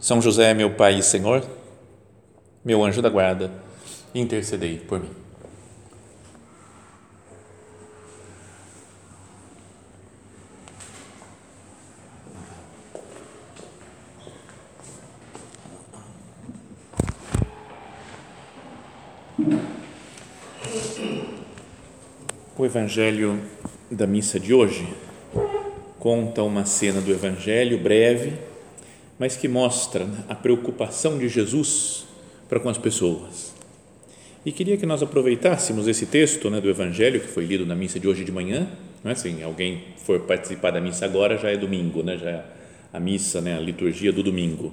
são José, meu Pai e Senhor, meu anjo da guarda, intercedei por mim. O Evangelho da missa de hoje conta uma cena do Evangelho breve mas que mostra a preocupação de Jesus para com as pessoas. E queria que nós aproveitássemos esse texto né, do Evangelho que foi lido na missa de hoje de manhã. Não é assim, alguém for participar da missa agora já é domingo, né, já é a missa, né, a liturgia do domingo.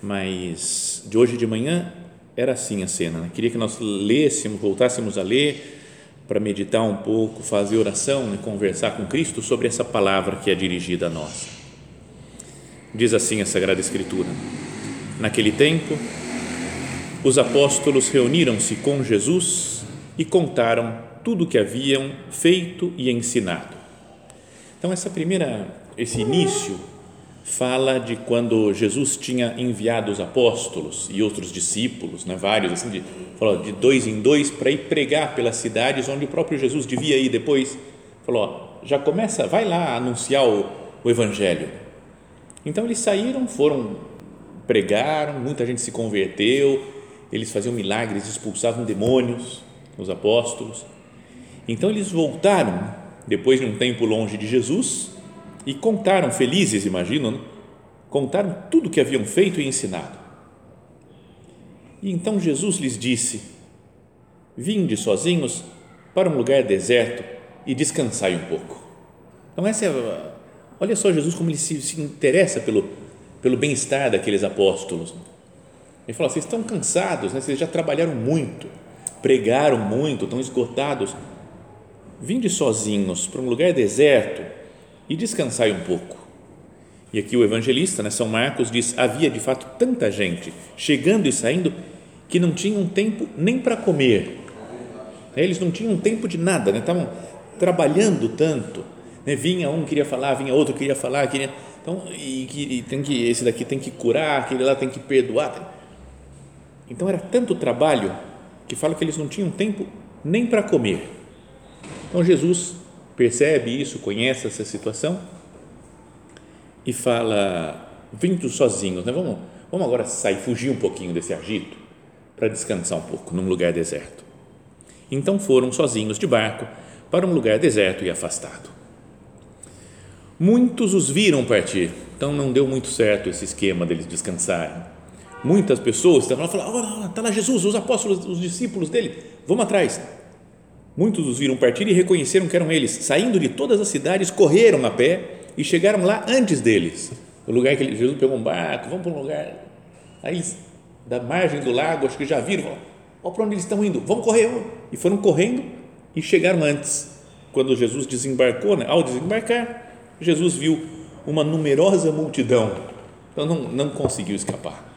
Mas de hoje de manhã era assim a cena. Né? Queria que nós lêssemos, voltássemos a ler para meditar um pouco, fazer oração e conversar com Cristo sobre essa palavra que é dirigida a nós. Diz assim a Sagrada Escritura: Naquele tempo, os apóstolos reuniram-se com Jesus e contaram tudo o que haviam feito e ensinado. Então essa primeira esse início fala de quando Jesus tinha enviado os apóstolos e outros discípulos, né, vários assim, de, falou, de dois em dois para ir pregar pelas cidades onde o próprio Jesus devia ir depois. Falou, ó, já começa, vai lá anunciar o, o evangelho então eles saíram, foram, pregaram, muita gente se converteu, eles faziam milagres, expulsavam demônios, os apóstolos. Então eles voltaram, depois de um tempo longe de Jesus, e contaram, felizes, imagino, né? contaram tudo o que haviam feito e ensinado. E então Jesus lhes disse: Vinde sozinhos para um lugar deserto e descansai um pouco. Então, essa é a Olha só Jesus como ele se, se interessa pelo, pelo bem-estar daqueles apóstolos. Ele fala: vocês estão cansados, né? vocês já trabalharam muito, pregaram muito, estão esgotados. Vinde sozinhos para um lugar deserto e descansai um pouco. E aqui o evangelista, né, São Marcos, diz: havia de fato tanta gente chegando e saindo que não tinham tempo nem para comer. Eles não tinham tempo de nada, né? estavam trabalhando tanto né? Vinha um queria falar, vinha outro queria falar, queria então e, e tem que esse daqui tem que curar, aquele lá tem que perdoar. Então era tanto trabalho que fala que eles não tinham tempo nem para comer. Então Jesus percebe isso, conhece essa situação e fala: vindo sozinhos, né? vamos, vamos agora sair, fugir um pouquinho desse agito para descansar um pouco num lugar deserto. Então foram sozinhos de barco para um lugar deserto e afastado. Muitos os viram partir, então não deu muito certo esse esquema deles descansarem. Muitas pessoas estavam lá falando: olha, está lá Jesus, os apóstolos, os discípulos dele, vamos atrás. Muitos os viram partir e reconheceram que eram eles. Saindo de todas as cidades, correram a pé e chegaram lá antes deles. O lugar que Jesus pegou um barco, vamos para um lugar. Aí da margem do lago, acho que já viram, olha para onde eles estão indo, vamos correr. E foram correndo e chegaram antes. Quando Jesus desembarcou, né? ao desembarcar, Jesus viu uma numerosa multidão, então não, não conseguiu escapar.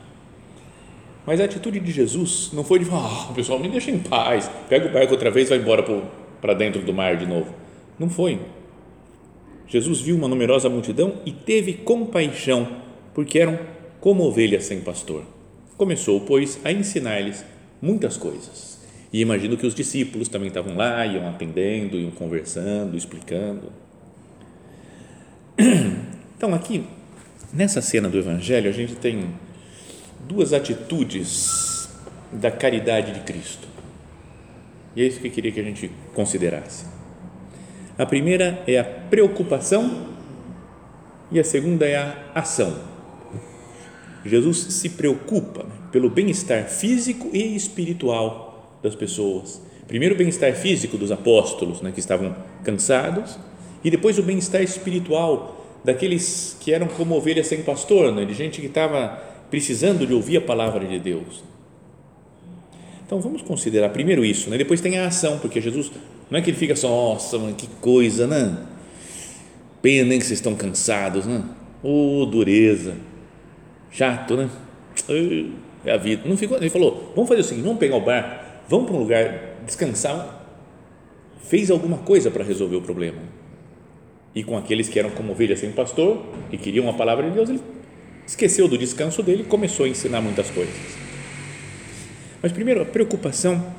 Mas a atitude de Jesus não foi de falar, oh, pessoal, me deixa em paz, pega o barco outra vez e vai embora para dentro do mar de novo. Não foi. Jesus viu uma numerosa multidão e teve compaixão, porque eram como ovelhas sem pastor. Começou, pois, a ensinar-lhes muitas coisas. E imagino que os discípulos também estavam lá, iam atendendo, iam conversando, explicando. Então, aqui, nessa cena do Evangelho, a gente tem duas atitudes da caridade de Cristo. E é isso que eu queria que a gente considerasse. A primeira é a preocupação e a segunda é a ação. Jesus se preocupa pelo bem-estar físico e espiritual das pessoas. Primeiro, o bem-estar físico dos apóstolos, né, que estavam cansados, e depois o bem-estar espiritual daqueles que eram como ovelhas sem pastor, né? de gente que estava precisando de ouvir a palavra de Deus. Então vamos considerar primeiro isso, né? depois tem a ação, porque Jesus não é que ele fica só, nossa, mano, que coisa, né? Pena hein, que vocês estão cansados, né? Ô, oh, dureza, chato, né? É a vida. Não ficou, ele falou, vamos fazer o seguinte, vamos pegar o bar, vamos para um lugar descansar. Fez alguma coisa para resolver o problema. E com aqueles que eram como ovelhas sem pastor e queriam a palavra de Deus, ele esqueceu do descanso dele e começou a ensinar muitas coisas. Mas primeiro, a preocupação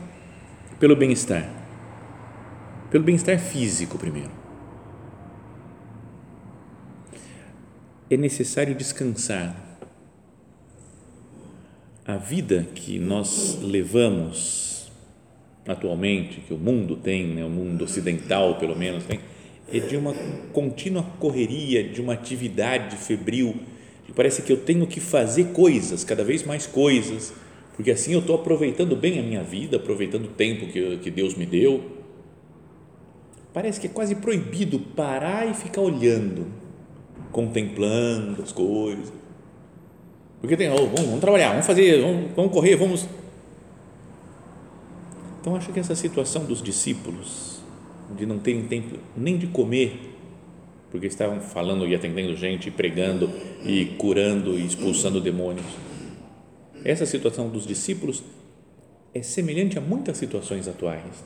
pelo bem-estar. Pelo bem-estar físico, primeiro. É necessário descansar. A vida que nós levamos atualmente, que o mundo tem, né, o mundo ocidental pelo menos tem, é de uma contínua correria, de uma atividade febril, e parece que eu tenho que fazer coisas, cada vez mais coisas, porque assim eu estou aproveitando bem a minha vida, aproveitando o tempo que, que Deus me deu. Parece que é quase proibido parar e ficar olhando, contemplando as coisas. Porque tem, oh, vamos, vamos, trabalhar, vamos fazer, vamos, vamos correr, vamos. Então acho que essa situação dos discípulos, de não terem tempo nem de comer, porque estavam falando e atendendo gente, pregando e curando e expulsando demônios. Essa situação dos discípulos é semelhante a muitas situações atuais.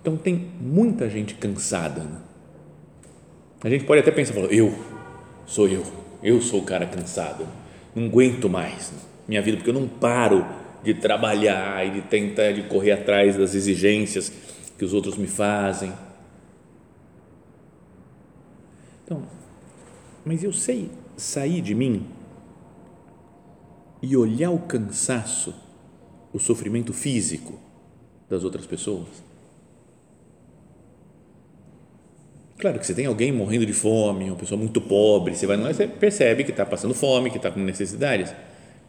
Então tem muita gente cansada. Né? A gente pode até pensar, eu sou eu, eu sou o cara cansado, não aguento mais minha vida porque eu não paro de trabalhar e de tentar de correr atrás das exigências que os outros me fazem então, mas eu sei sair de mim e olhar o cansaço, o sofrimento físico das outras pessoas. Claro que você tem alguém morrendo de fome, uma pessoa muito pobre, você vai lá e você percebe que está passando fome, que está com necessidades.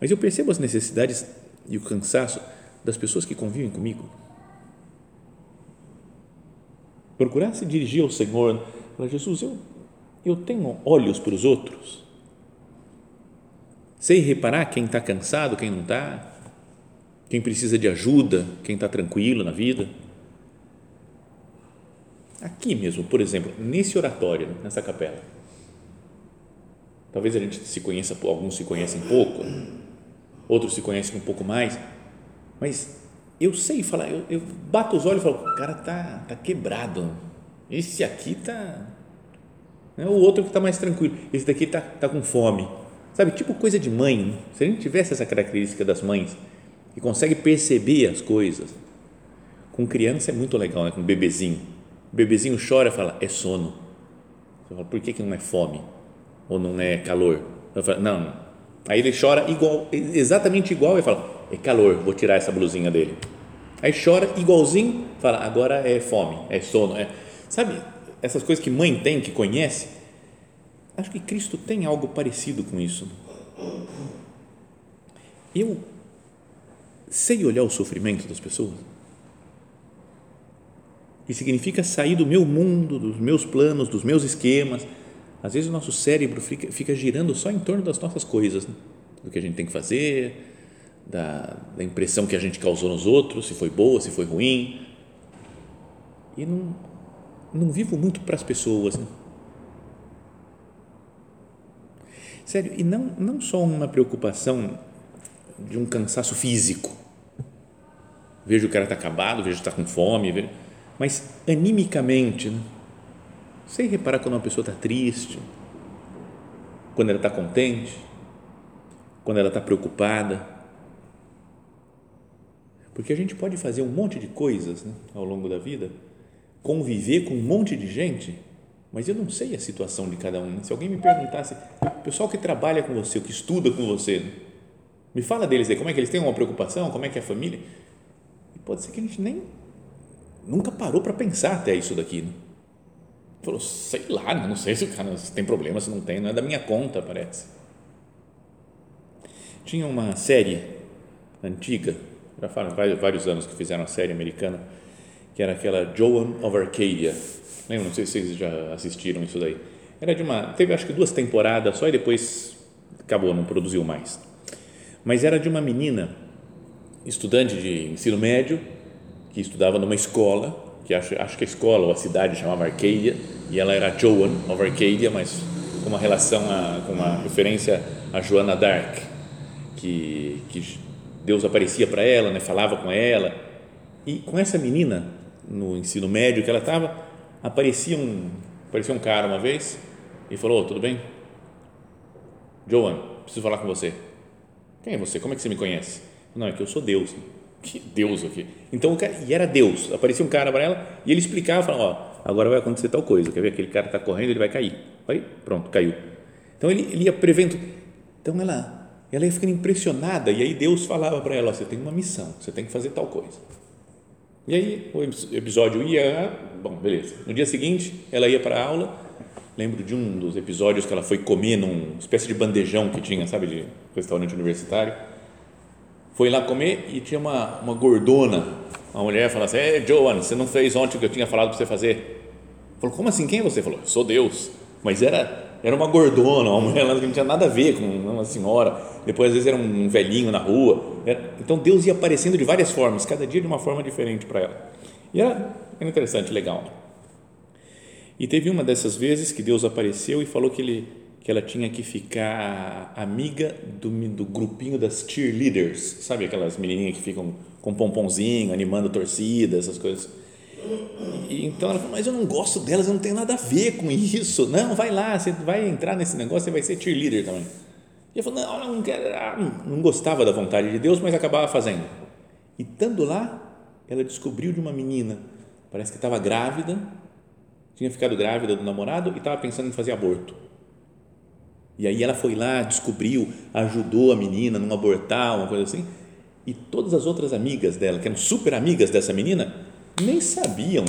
Mas eu percebo as necessidades e o cansaço das pessoas que convivem comigo. Procurar se dirigir ao Senhor, falar, Jesus, eu eu tenho olhos para os outros? Sei reparar quem está cansado, quem não está? Quem precisa de ajuda, quem está tranquilo na vida? Aqui mesmo, por exemplo, nesse oratório, nessa capela. Talvez a gente se conheça, alguns se conhecem pouco, outros se conhecem um pouco mais, mas eu sei falar, eu, eu bato os olhos e falo, o cara tá, tá quebrado, esse aqui tá né? O outro que está mais tranquilo. Esse daqui está tá com fome. Sabe, tipo coisa de mãe. Né? Se a gente tivesse essa característica das mães, que consegue perceber as coisas, com criança é muito legal, né? com bebezinho. O bebezinho chora e fala, é sono. Você fala, por que, que não é fome? Ou não é calor? Eu falo, não, não. Aí ele chora igual, exatamente igual e fala, é calor, vou tirar essa blusinha dele. Aí chora igualzinho, fala, agora é fome, é sono. É, sabe, essas coisas que mãe tem, que conhece, acho que Cristo tem algo parecido com isso. Eu sei olhar o sofrimento das pessoas. Que significa sair do meu mundo, dos meus planos, dos meus esquemas. Às vezes o nosso cérebro fica, fica girando só em torno das nossas coisas, né? do que a gente tem que fazer, da, da impressão que a gente causou nos outros, se foi boa, se foi ruim. E não, não vivo muito para as pessoas. Né? Sério, e não, não só uma preocupação de um cansaço físico. Vejo o cara está acabado, vejo que está com fome, vejo, mas animicamente. Né? Sei reparar quando uma pessoa está triste, quando ela está contente, quando ela está preocupada. Porque a gente pode fazer um monte de coisas né, ao longo da vida conviver com um monte de gente, mas eu não sei a situação de cada um. Se alguém me perguntasse, o pessoal que trabalha com você, o que estuda com você, me fala deles aí, como é que eles têm uma preocupação, como é que é a família? E pode ser que a gente nem nunca parou para pensar até isso daqui. Né? Falou, sei lá, não sei se o cara tem problema, se não tem, não é da minha conta, parece. Tinha uma série antiga, já faz vários anos que fizeram a série americana, que era aquela Joan of Arcadia. Lembra? Não sei se vocês já assistiram isso daí. Era de uma. Teve acho que duas temporadas só e depois acabou, não produziu mais. Mas era de uma menina, estudante de ensino médio, que estudava numa escola, que acho, acho que a escola ou a cidade chamava Arcadia, e ela era Joan of Arcadia, mas com uma relação, a, com uma referência a Joana d'Arc, que, que Deus aparecia para ela, né, falava com ela, e com essa menina, no ensino médio que ela estava, aparecia um, aparecia um cara uma vez e falou, oh, tudo bem? Joan, preciso falar com você. Quem é você? Como é que você me conhece? Não, é que eu sou Deus. Que Deus aqui? Então, e era Deus. Aparecia um cara para ela e ele explicava, falava, ó, agora vai acontecer tal coisa. Quer ver? Aquele cara está correndo, ele vai cair. Aí, pronto, caiu. Então, ele, ele ia prevendo. Então, ela, ela ia ficando impressionada e aí Deus falava para ela, ó, você tem uma missão, você tem que fazer tal coisa. E aí, o episódio ia, bom, beleza. No dia seguinte, ela ia para a aula lembro de um dos episódios que ela foi comer numa espécie de bandejão que tinha, sabe, de restaurante universitário. Foi lá comer e tinha uma, uma gordona, uma mulher falou assim: É, Joan, você não fez ontem o que eu tinha falado para você fazer? Falou: Como assim? Quem é você? Falou: Sou Deus. Mas era, era uma gordona, uma mulher que não tinha nada a ver com uma senhora. Depois, às vezes, era um velhinho na rua. Era, então, Deus ia aparecendo de várias formas, cada dia de uma forma diferente para ela. E era, era interessante, legal. E teve uma dessas vezes que Deus apareceu e falou que, ele, que ela tinha que ficar amiga do, do grupinho das cheerleaders, sabe aquelas menininhas que ficam com pomponzinho, animando torcida, essas coisas. E, então ela falou, mas eu não gosto delas, eu não tenho nada a ver com isso. Não, vai lá, você vai entrar nesse negócio, você vai ser cheerleader também. E eu falei, não, não, quero, ah, não gostava da vontade de Deus, mas acabava fazendo. E estando lá, ela descobriu de uma menina, parece que estava grávida, tinha ficado grávida do namorado e estava pensando em fazer aborto. E aí ela foi lá, descobriu, ajudou a menina não abortar, uma coisa assim. E todas as outras amigas dela, que eram super amigas dessa menina, nem sabiam.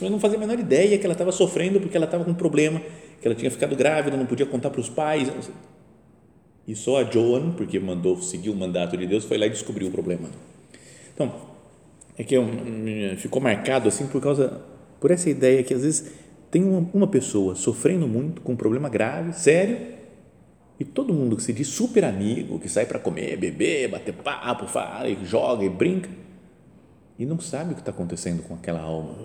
Eu não fazia a menor ideia que ela estava sofrendo porque ela estava com um problema, que ela tinha ficado grávida, não podia contar para os pais. E só a Joan, porque mandou seguir o mandato de Deus, foi lá e descobriu o problema. Então, é que ficou marcado assim por causa por essa ideia que às vezes tem uma, uma pessoa sofrendo muito com um problema grave, sério, e todo mundo que se diz super amigo, que sai para comer, beber, bater papo, fala, e joga e brinca, e não sabe o que está acontecendo com aquela alma.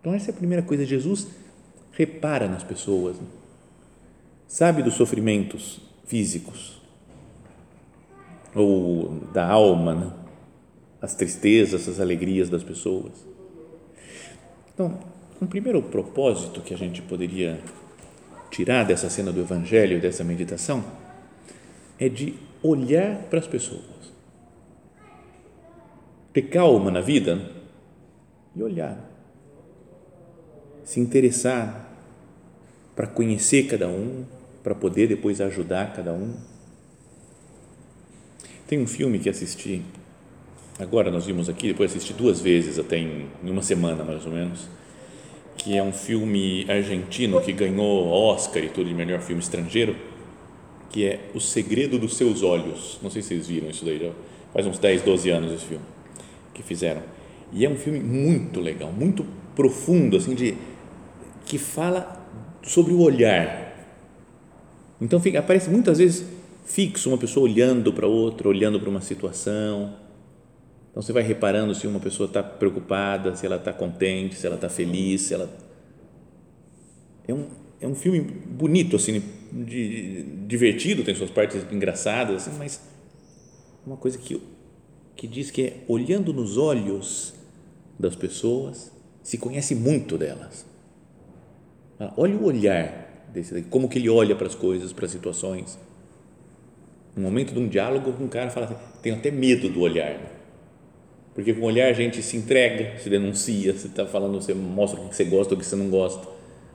Então, essa é a primeira coisa. Jesus repara nas pessoas, né? sabe dos sofrimentos físicos ou da alma, né? as tristezas, as alegrias das pessoas. Então, um primeiro propósito que a gente poderia tirar dessa cena do Evangelho, dessa meditação, é de olhar para as pessoas, ter calma na vida e olhar, se interessar para conhecer cada um, para poder depois ajudar cada um. Tem um filme que assisti agora nós vimos aqui, depois assisti duas vezes, até em, em uma semana mais ou menos, que é um filme argentino que ganhou Oscar e tudo de melhor filme estrangeiro, que é O Segredo dos Seus Olhos. Não sei se vocês viram isso daí, já faz uns 10, 12 anos esse filme que fizeram. E é um filme muito legal, muito profundo, assim, de que fala sobre o olhar. Então fica, aparece muitas vezes fixo uma pessoa olhando para outra, olhando para uma situação, então você vai reparando se uma pessoa está preocupada, se ela está contente, se ela está feliz, se ela é um é um filme bonito assim, de, divertido, tem suas partes engraçadas, assim, mas uma coisa que que diz que é olhando nos olhos das pessoas se conhece muito delas. Olha o olhar desse daqui, como que ele olha para as coisas, para as situações. No momento de um diálogo, um cara fala assim, tenho até medo do olhar. Porque com o olhar a gente se entrega, se denuncia, você está falando, você mostra o que você gosta, o que você não gosta.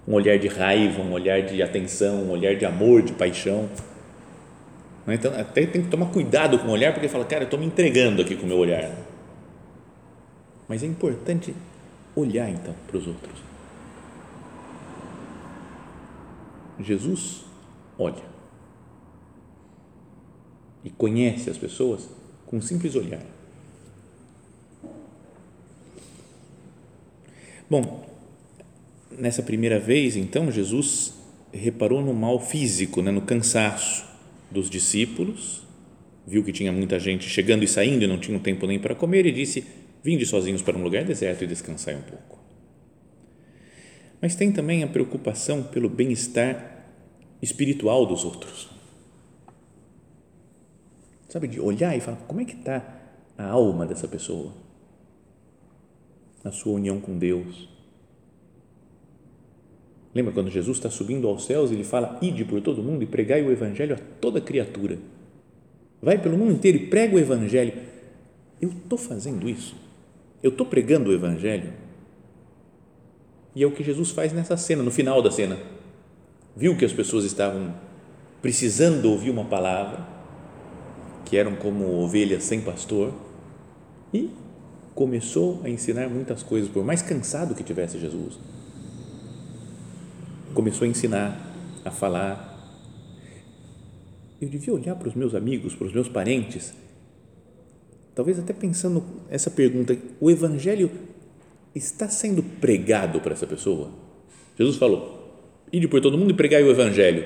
Um olhar de raiva, um olhar de atenção, um olhar de amor, de paixão. Então, até tem que tomar cuidado com o olhar, porque fala, cara, eu estou me entregando aqui com o meu olhar. Mas é importante olhar então para os outros. Jesus olha e conhece as pessoas com um simples olhar. Bom, nessa primeira vez, então, Jesus reparou no mal físico, né, no cansaço dos discípulos, viu que tinha muita gente chegando e saindo e não tinham tempo nem para comer e disse: Vinde sozinhos para um lugar deserto e descansai um pouco. Mas tem também a preocupação pelo bem-estar espiritual dos outros. Sabe, de olhar e falar: como é que está a alma dessa pessoa? A sua união com Deus Lembra quando Jesus está subindo aos céus e ele fala: Ide por todo mundo e pregai o evangelho a toda criatura. Vai pelo mundo inteiro e prega o evangelho. Eu estou fazendo isso? Eu estou pregando o evangelho? E é o que Jesus faz nessa cena, no final da cena. Viu que as pessoas estavam precisando ouvir uma palavra, que eram como ovelhas sem pastor, e começou a ensinar muitas coisas, por mais cansado que tivesse Jesus começou a ensinar, a falar. Eu devia olhar para os meus amigos, para os meus parentes, talvez até pensando essa pergunta: o Evangelho está sendo pregado para essa pessoa? Jesus falou: ide por todo mundo e pregai o Evangelho.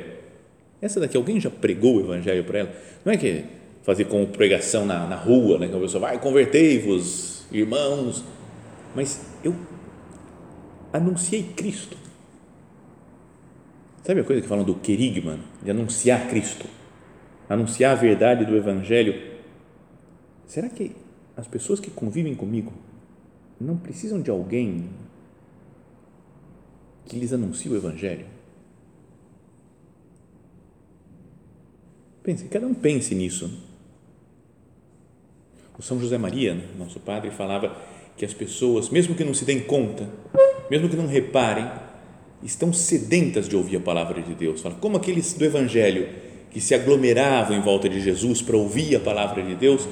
Essa daqui, alguém já pregou o Evangelho para ela? Não é que fazer como pregação na, na rua, né, que a pessoa vai, convertei-vos, irmãos, mas eu anunciei Cristo Sabe a coisa que falam do querigma, de anunciar Cristo, anunciar a verdade do Evangelho? Será que as pessoas que convivem comigo não precisam de alguém que lhes anuncie o Evangelho? Pense, cada um pense nisso. O São José Maria, nosso padre, falava que as pessoas, mesmo que não se deem conta, mesmo que não reparem, estão sedentas de ouvir a palavra de Deus. Fala, como aqueles do Evangelho que se aglomeravam em volta de Jesus para ouvir a palavra de Deus,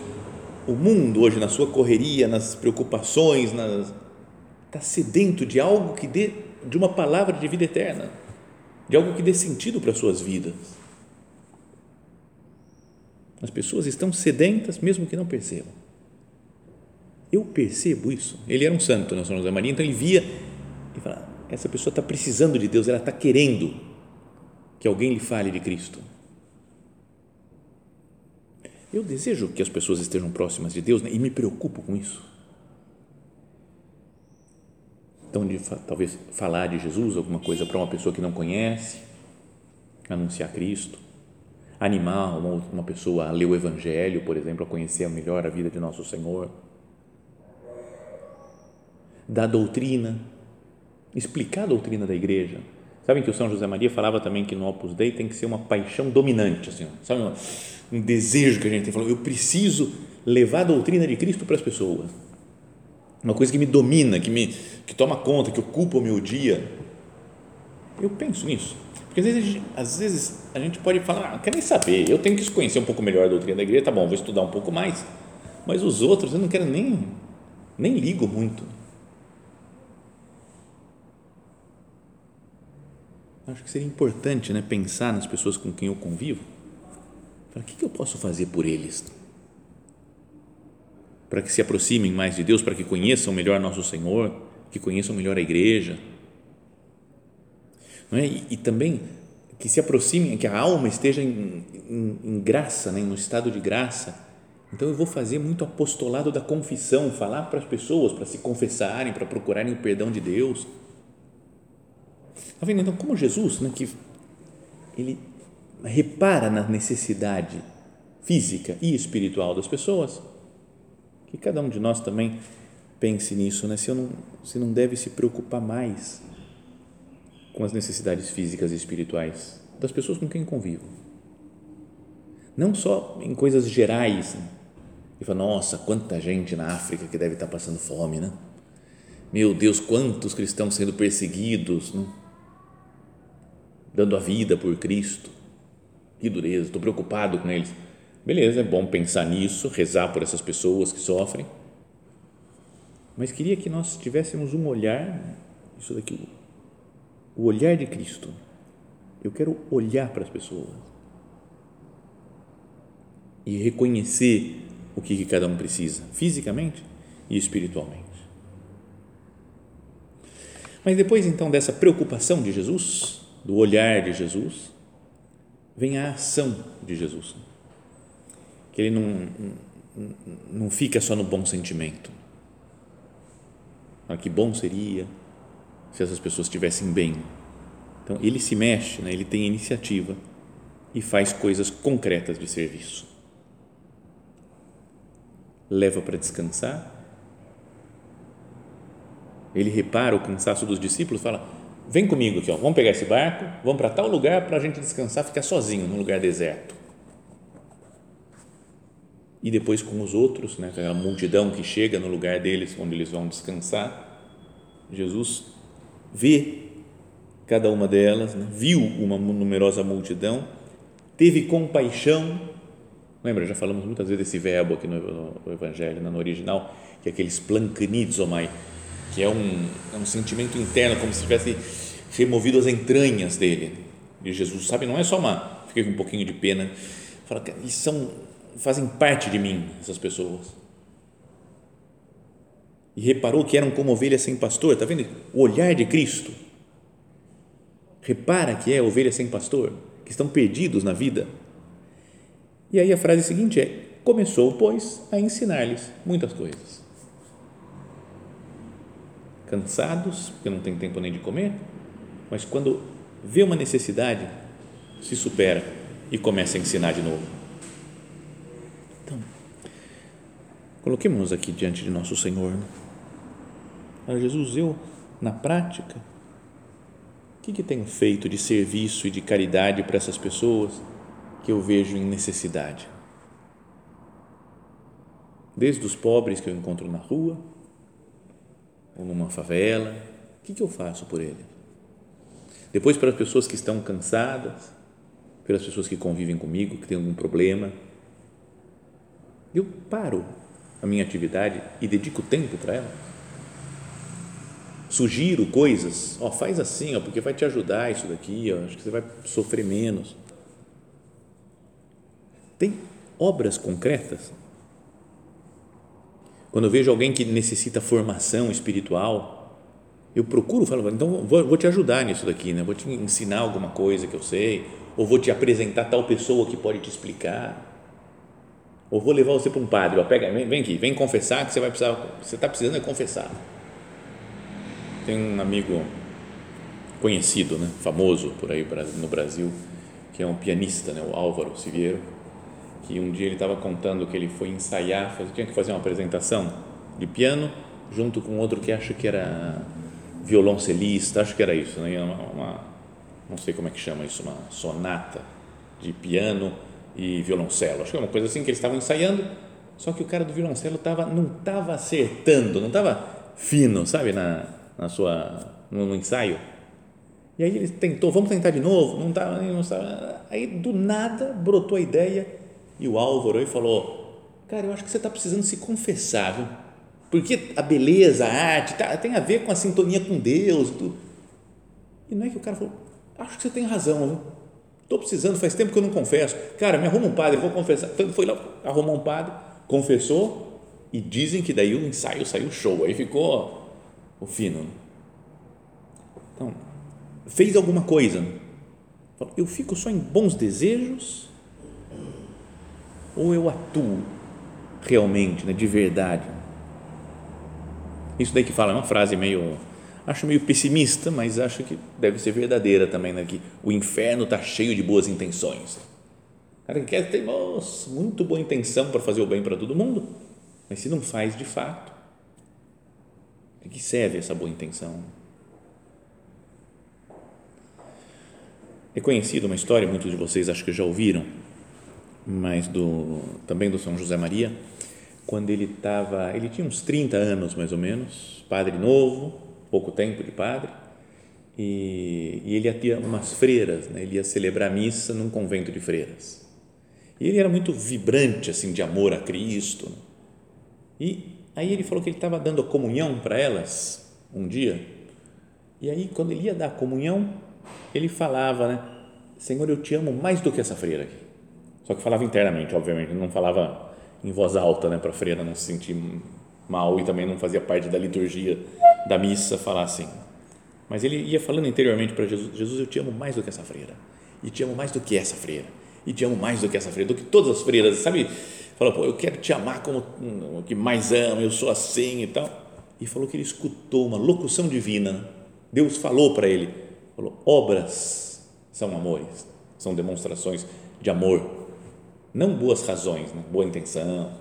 o mundo hoje, na sua correria, nas preocupações, nas, está sedento de algo que dê, de uma palavra de vida eterna, de algo que dê sentido para as suas vidas. As pessoas estão sedentas, mesmo que não percebam. Eu percebo isso. Ele era um santo, São José Maria, então ele via e falava, essa pessoa está precisando de Deus, ela está querendo que alguém lhe fale de Cristo. Eu desejo que as pessoas estejam próximas de Deus né, e me preocupo com isso. Então, de talvez falar de Jesus, alguma coisa para uma pessoa que não conhece, anunciar Cristo, animar uma, uma pessoa a ler o Evangelho, por exemplo, a conhecer melhor a vida de Nosso Senhor, da doutrina, explicar a doutrina da igreja. Sabem que o São José Maria falava também que no Opus Dei tem que ser uma paixão dominante, assim, sabe, um desejo que a gente tem, falou, eu preciso levar a doutrina de Cristo para as pessoas. Uma coisa que me domina, que me que toma conta, que ocupa o meu dia. Eu penso nisso. Porque às vezes, às vezes a gente pode falar, ah, não quero nem saber, eu tenho que conhecer um pouco melhor a doutrina da igreja, tá bom, vou estudar um pouco mais. Mas os outros eu não quero nem nem ligo muito acho que seria importante né, pensar nas pessoas com quem eu convivo. Falar, o que, que eu posso fazer por eles? Para que se aproximem mais de Deus, para que conheçam melhor nosso Senhor, que conheçam melhor a igreja. Não é? e, e também que se aproximem, que a alma esteja em, em, em graça, né, no estado de graça. Então eu vou fazer muito apostolado da confissão, falar para as pessoas para se confessarem, para procurarem o perdão de Deus Está vendo? Então, como Jesus, né, que ele repara na necessidade física e espiritual das pessoas, que cada um de nós também pense nisso, né? Se, não, se não deve se preocupar mais com as necessidades físicas e espirituais das pessoas com quem convivo. Não só em coisas gerais, né? e fala, nossa, quanta gente na África que deve estar passando fome, né? Meu Deus, quantos cristãos sendo perseguidos, né? dando a vida por Cristo. Que dureza, estou preocupado com eles. Beleza, é bom pensar nisso, rezar por essas pessoas que sofrem. Mas queria que nós tivéssemos um olhar, isso daqui, o olhar de Cristo. Eu quero olhar para as pessoas e reconhecer o que, que cada um precisa, fisicamente e espiritualmente. Mas depois então dessa preocupação de Jesus, do olhar de Jesus, vem a ação de Jesus. Que ele não, não, fica só no bom sentimento. Ah, que bom seria se essas pessoas estivessem bem. Então, ele se mexe, né? ele tem iniciativa e faz coisas concretas de serviço. Leva para descansar. Ele repara o cansaço dos discípulos, fala: Vem comigo aqui, ó, vamos pegar esse barco, vamos para tal lugar para a gente descansar, ficar sozinho num lugar deserto. E depois com os outros, né, aquela multidão que chega no lugar deles, onde eles vão descansar, Jesus vê cada uma delas, né, viu uma numerosa multidão teve compaixão. Lembra, já falamos muitas vezes desse verbo aqui no, no Evangelho, no original, que é aqueles plancanizomai, que é um, é um sentimento interno, como se tivesse removido as entranhas dele, de Jesus, sabe? Não é só uma, fiquei com um pouquinho de pena, fala eles são, fazem parte de mim, essas pessoas. E reparou que eram como ovelhas sem pastor, está vendo? O olhar de Cristo. Repara que é ovelha sem pastor que estão perdidos na vida. E aí a frase seguinte é: Começou, pois, a ensinar-lhes muitas coisas. Cansados, porque não tem tempo nem de comer, mas quando vê uma necessidade, se supera e começa a ensinar de novo. Então, coloquemos aqui diante de nosso Senhor. Né? Jesus, eu, na prática, que, que tenho feito de serviço e de caridade para essas pessoas que eu vejo em necessidade? Desde os pobres que eu encontro na rua, numa favela, o que, que eu faço por eles? Depois, para as pessoas que estão cansadas, pelas pessoas que convivem comigo, que têm algum problema, eu paro a minha atividade e dedico tempo para elas sugiro coisas, ó, faz assim, ó, porque vai te ajudar isso daqui, ó, acho que você vai sofrer menos. Tem obras concretas. Quando eu vejo alguém que necessita formação espiritual, eu procuro, falo, então vou, vou te ajudar nisso daqui, né? vou te ensinar alguma coisa que eu sei, ou vou te apresentar tal pessoa que pode te explicar, ou vou levar você para um padre, ó, pega, vem, vem aqui, vem confessar que você vai precisar, você está precisando é confessar tem um amigo conhecido, né, famoso por aí no Brasil, que é um pianista, né, o Álvaro Siviero, que um dia ele estava contando que ele foi ensaiar, tinha que fazer uma apresentação de piano junto com outro que acho que era violoncelista, acho que era isso, né, uma, uma, não sei como é que chama isso, uma sonata de piano e violoncelo, acho que é uma coisa assim que eles estavam ensaiando, só que o cara do violoncelo tava, não estava acertando, não estava fino, sabe, na, na sua, no, no ensaio. E aí ele tentou, vamos tentar de novo, não tá, não. Aí do nada brotou a ideia e o Álvaro aí falou: Cara, eu acho que você está precisando se confessar, viu? Porque a beleza, a arte tá, tem a ver com a sintonia com Deus. Tudo. E não é que o cara falou: Acho que você tem razão, viu? Estou precisando, faz tempo que eu não confesso. Cara, me arruma um padre, vou confessar. Então foi lá, arrumou um padre, confessou e dizem que daí o ensaio saiu show. Aí ficou o fino. Então, fez alguma coisa. Eu fico só em bons desejos ou eu atuo realmente, né, de verdade? Isso daí que fala é uma frase meio, acho meio pessimista, mas acho que deve ser verdadeira também, né, que o inferno está cheio de boas intenções. O cara que quer ter nossa, muito boa intenção para fazer o bem para todo mundo, mas se não faz de fato, de que serve essa boa intenção? É conhecido uma história, muitos de vocês acho que já ouviram, mas do, também do São José Maria, quando ele estava, ele tinha uns 30 anos mais ou menos, padre novo, pouco tempo de padre, e, e ele ter umas freiras, né? ele ia celebrar missa num convento de freiras. E ele era muito vibrante assim de amor a Cristo. Né? E Aí ele falou que ele estava dando a comunhão para elas um dia. E aí, quando ele ia dar a comunhão, ele falava, né? Senhor, eu te amo mais do que essa freira aqui. Só que falava internamente, obviamente, não falava em voz alta, né? Para a freira não se sentir mal e também não fazia parte da liturgia da missa falar assim. Mas ele ia falando interiormente para Jesus: Jesus, eu te amo mais do que essa freira, e te amo mais do que essa freira, e te amo mais do que essa freira, do que todas as freiras, sabe? Falou, pô, eu quero te amar como o que mais amo, eu sou assim e tal. E falou que ele escutou uma locução divina. Deus falou para ele: falou, obras são amores, são demonstrações de amor, não boas razões, né? boa intenção,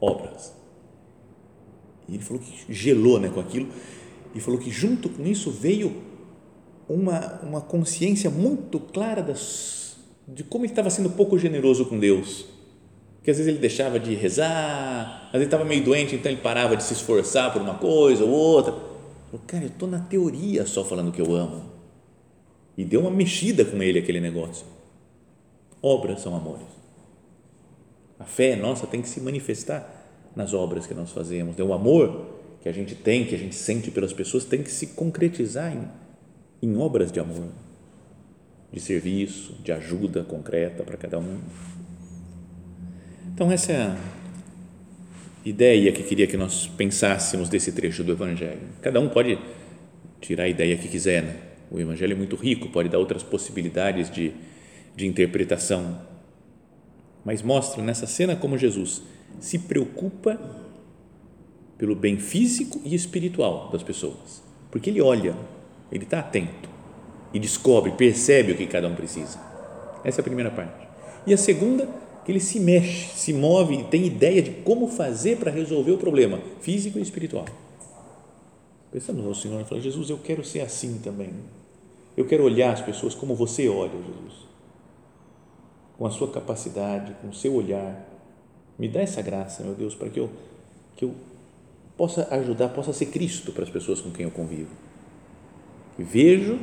obras. E ele falou que gelou né, com aquilo e falou que junto com isso veio uma, uma consciência muito clara das, de como ele estava sendo pouco generoso com Deus. Que às vezes ele deixava de rezar, às vezes estava meio doente, então ele parava de se esforçar por uma coisa ou outra. Falou, cara, eu estou na teoria só falando que eu amo. E deu uma mexida com ele aquele negócio. Obras são amores. A fé nossa tem que se manifestar nas obras que nós fazemos. O amor que a gente tem, que a gente sente pelas pessoas, tem que se concretizar em, em obras de amor, de serviço, de ajuda concreta para cada um. Então, essa é a ideia que queria que nós pensássemos desse trecho do Evangelho. Cada um pode tirar a ideia que quiser, né? O Evangelho é muito rico, pode dar outras possibilidades de, de interpretação, mas mostra nessa cena como Jesus se preocupa pelo bem físico e espiritual das pessoas, porque ele olha, ele está atento e descobre, percebe o que cada um precisa. Essa é a primeira parte. E a segunda, que ele se mexe, se move e tem ideia de como fazer para resolver o problema físico e espiritual. Pensando no Senhor, fala, Jesus, eu quero ser assim também. Eu quero olhar as pessoas como você olha, Jesus. Com a sua capacidade, com o seu olhar, me dá essa graça, meu Deus, para que eu, que eu possa ajudar, possa ser Cristo para as pessoas com quem eu convivo. Vejo,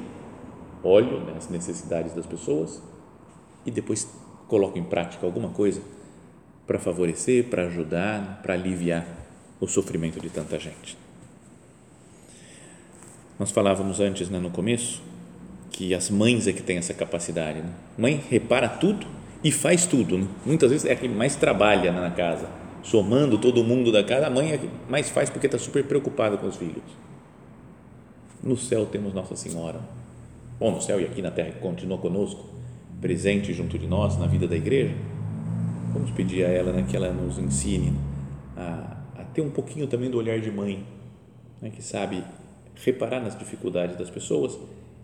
olho né, as necessidades das pessoas e depois coloco em prática alguma coisa para favorecer, para ajudar, para aliviar o sofrimento de tanta gente. Nós falávamos antes, né, no começo, que as mães é que têm essa capacidade. Né? Mãe repara tudo e faz tudo. Né? Muitas vezes é a que mais trabalha na casa, somando todo mundo da casa, a mãe é que mais faz porque está super preocupada com os filhos. No céu temos Nossa Senhora. Bom, no céu e aqui na terra que continua conosco, presente junto de nós na vida da igreja. Vamos pedir a ela né, que ela nos ensine a, a ter um pouquinho também do olhar de mãe, né, que sabe reparar nas dificuldades das pessoas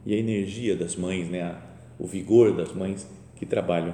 e a energia das mães, né, a, o vigor das mães que trabalham